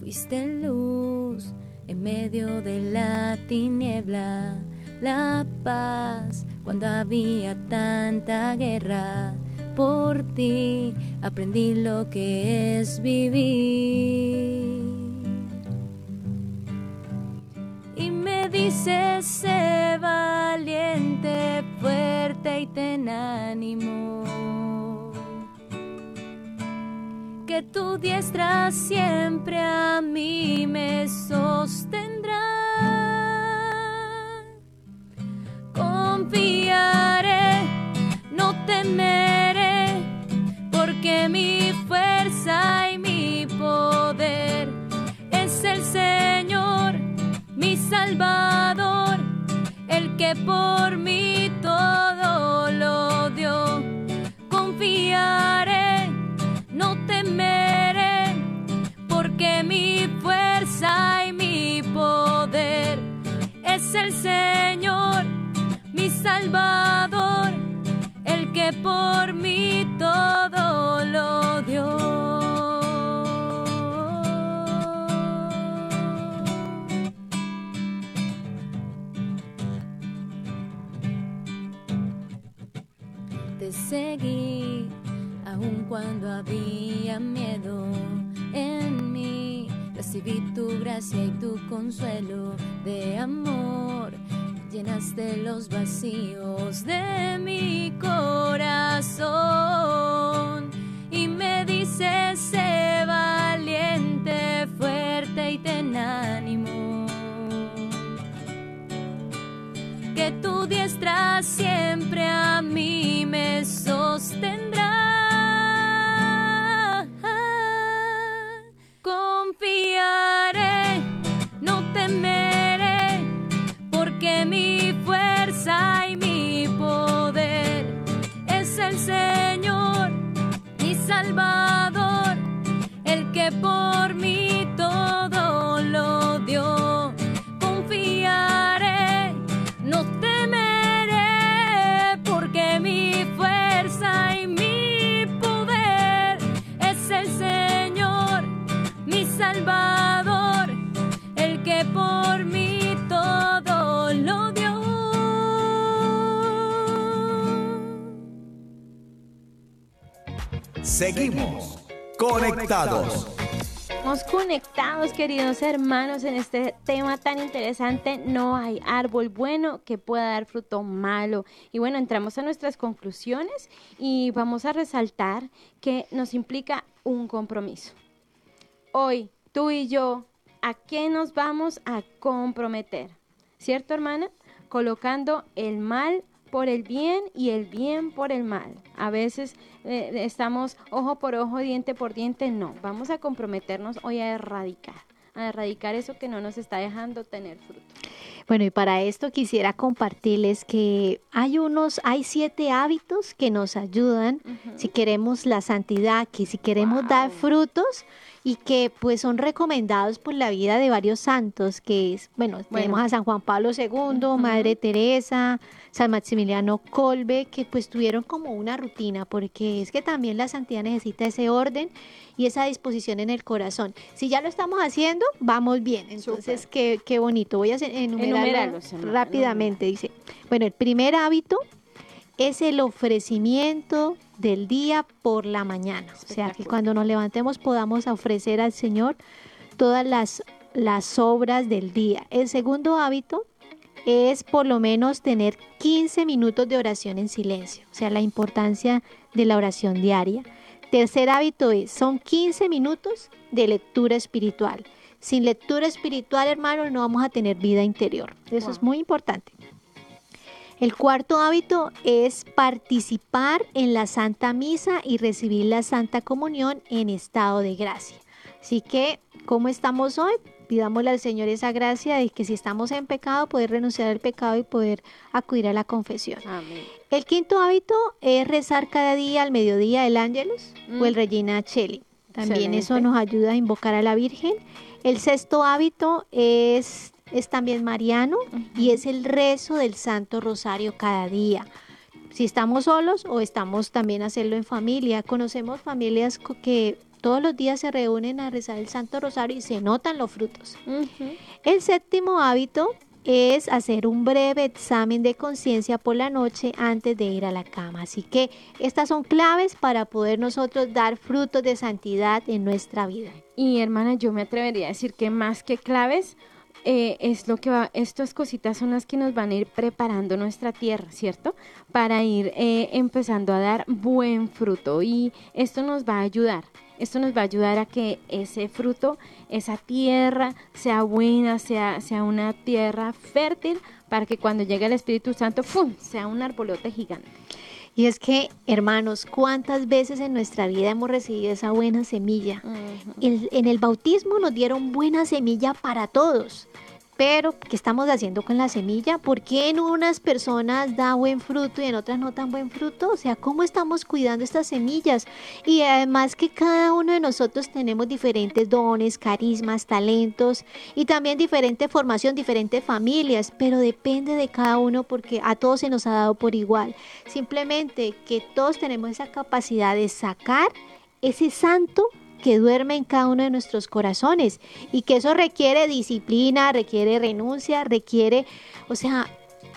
Fuiste luz en medio de la tiniebla, la paz cuando había tanta guerra por ti aprendí lo que es vivir. Y me dices, sé valiente, fuerte y ten ánimo. Que tu diestra siempre a mí me sostendrá. Confiaré, no temeré, y mi poder es el Señor, mi Salvador, el que por mí todo lo dio. Confiaré, no temeré, porque mi fuerza y mi poder es el Señor, mi Salvador, el que por mí todo seguí aun cuando había miedo en mí. Recibí tu gracia y tu consuelo de amor. Llenaste los vacíos de mi corazón y me dices, sé valiente, fuerte y ten ánimo que tu diestra siempre a mí me sostendrá. Conectados. Estamos conectados, queridos hermanos, en este tema tan interesante. No hay árbol bueno que pueda dar fruto malo. Y bueno, entramos a nuestras conclusiones y vamos a resaltar que nos implica un compromiso. Hoy, tú y yo, ¿a qué nos vamos a comprometer? ¿Cierto, hermana? Colocando el mal por el bien y el bien por el mal. A veces eh, estamos ojo por ojo, diente por diente. No, vamos a comprometernos hoy a erradicar, a erradicar eso que no nos está dejando tener fruto. Bueno, y para esto quisiera compartirles que hay unos, hay siete hábitos que nos ayudan si queremos la santidad, que si queremos dar frutos y que pues son recomendados por la vida de varios santos, que es, bueno, tenemos a San Juan Pablo II, Madre Teresa, San Maximiliano Colbe, que pues tuvieron como una rutina, porque es que también la santidad necesita ese orden y esa disposición en el corazón. Si ya lo estamos haciendo, vamos bien. Entonces, qué, qué bonito. Voy a enumerarlo hermana, rápidamente. Dice, bueno, el primer hábito es el ofrecimiento del día por la mañana. O sea, que cuando nos levantemos podamos ofrecer al Señor todas las, las obras del día. El segundo hábito es por lo menos tener 15 minutos de oración en silencio, o sea, la importancia de la oración diaria. Tercer hábito es, son 15 minutos de lectura espiritual. Sin lectura espiritual, hermano, no vamos a tener vida interior. Eso es muy importante. El cuarto hábito es participar en la Santa Misa y recibir la Santa Comunión en estado de gracia. Así que, ¿cómo estamos hoy? Pidámosle al Señor esa gracia de que si estamos en pecado, poder renunciar al pecado y poder acudir a la confesión. Amén. El quinto hábito es rezar cada día al mediodía el Ángelus o el Mm. Regina Cheli. También eso nos ayuda a invocar a la Virgen. El sexto hábito es, es también mariano y es el rezo del Santo Rosario cada día. Si estamos solos o estamos también a hacerlo en familia. Conocemos familias que todos los días se reúnen a rezar el Santo Rosario y se notan los frutos. El séptimo hábito es hacer un breve examen de conciencia por la noche antes de ir a la cama. Así que estas son claves para poder nosotros dar frutos de santidad en nuestra vida. Y hermana, yo me atrevería a decir que más que claves, eh, es lo que va, estas cositas son las que nos van a ir preparando nuestra tierra, ¿cierto? Para ir eh, empezando a dar buen fruto y esto nos va a ayudar. Esto nos va a ayudar a que ese fruto, esa tierra sea buena, sea, sea una tierra fértil para que cuando llegue el Espíritu Santo, ¡fum!, sea un arbolote gigante. Y es que, hermanos, ¿cuántas veces en nuestra vida hemos recibido esa buena semilla? en el bautismo nos dieron buena semilla para todos. Pero, ¿qué estamos haciendo con la semilla? ¿Por qué en unas personas da buen fruto y en otras no tan buen fruto? O sea, ¿cómo estamos cuidando estas semillas? Y además que cada uno de nosotros tenemos diferentes dones, carismas, talentos y también diferente formación, diferentes familias, pero depende de cada uno porque a todos se nos ha dado por igual. Simplemente que todos tenemos esa capacidad de sacar ese santo que duerme en cada uno de nuestros corazones y que eso requiere disciplina, requiere renuncia, requiere, o sea,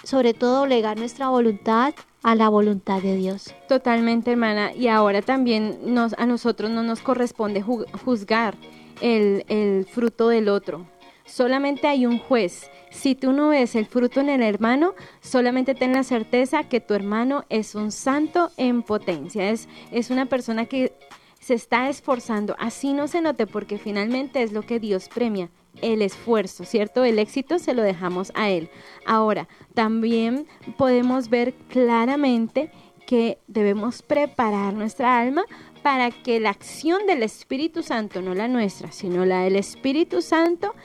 sobre todo doblegar nuestra voluntad a la voluntad de Dios. Totalmente, hermana. Y ahora también nos, a nosotros no nos corresponde juzgar el, el fruto del otro. Solamente hay un juez. Si tú no ves el fruto en el hermano, solamente ten la certeza que tu hermano es un santo en potencia. Es, es una persona que se está esforzando, así no se note porque finalmente es lo que Dios premia, el esfuerzo, ¿cierto? El éxito se lo dejamos a Él. Ahora, también podemos ver claramente que debemos preparar nuestra alma para que la acción del Espíritu Santo, no la nuestra, sino la del Espíritu Santo,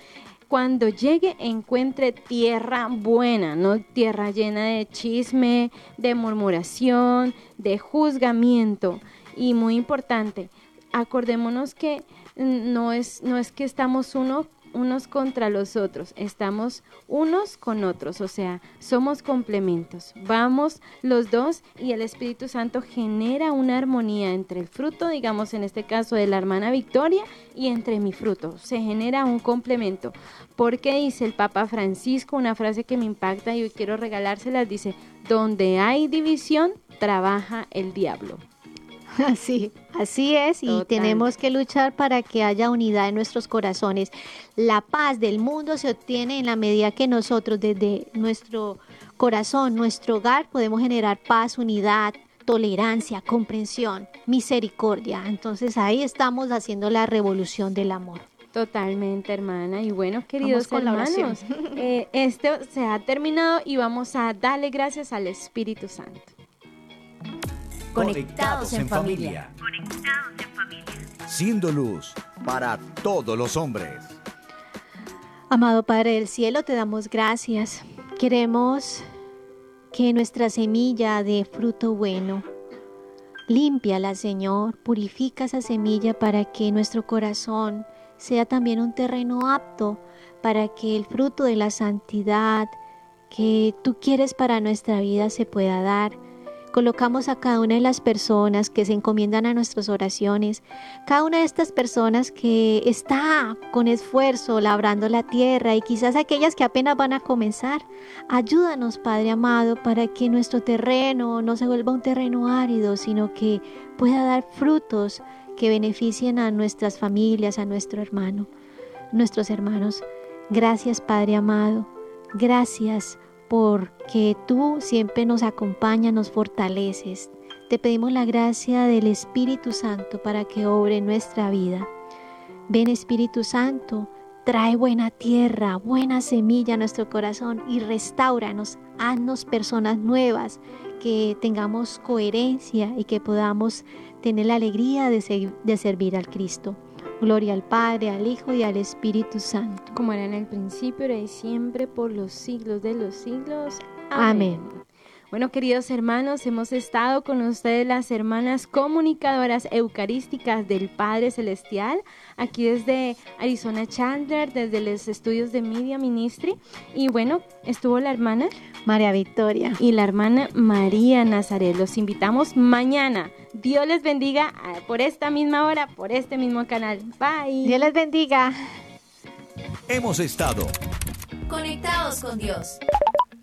cuando llegue encuentre tierra buena, no tierra llena de chisme, de murmuración, de juzgamiento, y muy importante, acordémonos que no es, no es que estamos uno, unos contra los otros, estamos unos con otros, o sea, somos complementos. Vamos los dos y el Espíritu Santo genera una armonía entre el fruto, digamos en este caso de la hermana Victoria, y entre mi fruto. Se genera un complemento. Porque dice el Papa Francisco una frase que me impacta y hoy quiero regalárselas, dice, donde hay división, trabaja el diablo. Así, así es, y tenemos que luchar para que haya unidad en nuestros corazones. La paz del mundo se obtiene en la medida que nosotros desde nuestro corazón, nuestro hogar, podemos generar paz, unidad, tolerancia, comprensión, misericordia. Entonces ahí estamos haciendo la revolución del amor. Totalmente, hermana. Y bueno, queridos hermanos, eh, esto se ha terminado y vamos a darle gracias al Espíritu Santo. Conectados en familia. Conectados en familia. Siendo luz para todos los hombres. Amado Padre del Cielo, te damos gracias. Queremos que nuestra semilla dé fruto bueno. Límpiala, Señor. Purifica esa semilla para que nuestro corazón sea también un terreno apto para que el fruto de la santidad que tú quieres para nuestra vida se pueda dar colocamos a cada una de las personas que se encomiendan a nuestras oraciones, cada una de estas personas que está con esfuerzo labrando la tierra y quizás aquellas que apenas van a comenzar. Ayúdanos, Padre amado, para que nuestro terreno no se vuelva un terreno árido, sino que pueda dar frutos que beneficien a nuestras familias, a nuestro hermano, nuestros hermanos. Gracias, Padre amado. Gracias porque tú siempre nos acompañas, nos fortaleces. Te pedimos la gracia del Espíritu Santo para que obre nuestra vida. Ven Espíritu Santo, trae buena tierra, buena semilla a nuestro corazón y restauranos, haznos personas nuevas, que tengamos coherencia y que podamos tener la alegría de, de servir al Cristo. Gloria al Padre, al Hijo y al Espíritu Santo. Como era en el principio, ahora y siempre, por los siglos de los siglos. Amén. Bueno, queridos hermanos, hemos estado con ustedes las hermanas comunicadoras eucarísticas del Padre Celestial, aquí desde Arizona Chandler, desde los estudios de Media Ministry. Y bueno, estuvo la hermana María Victoria y la hermana María Nazaret. Los invitamos mañana. Dios les bendiga ah, por esta misma hora, por este mismo canal. Bye. Dios les bendiga. Hemos estado Conectados con Dios.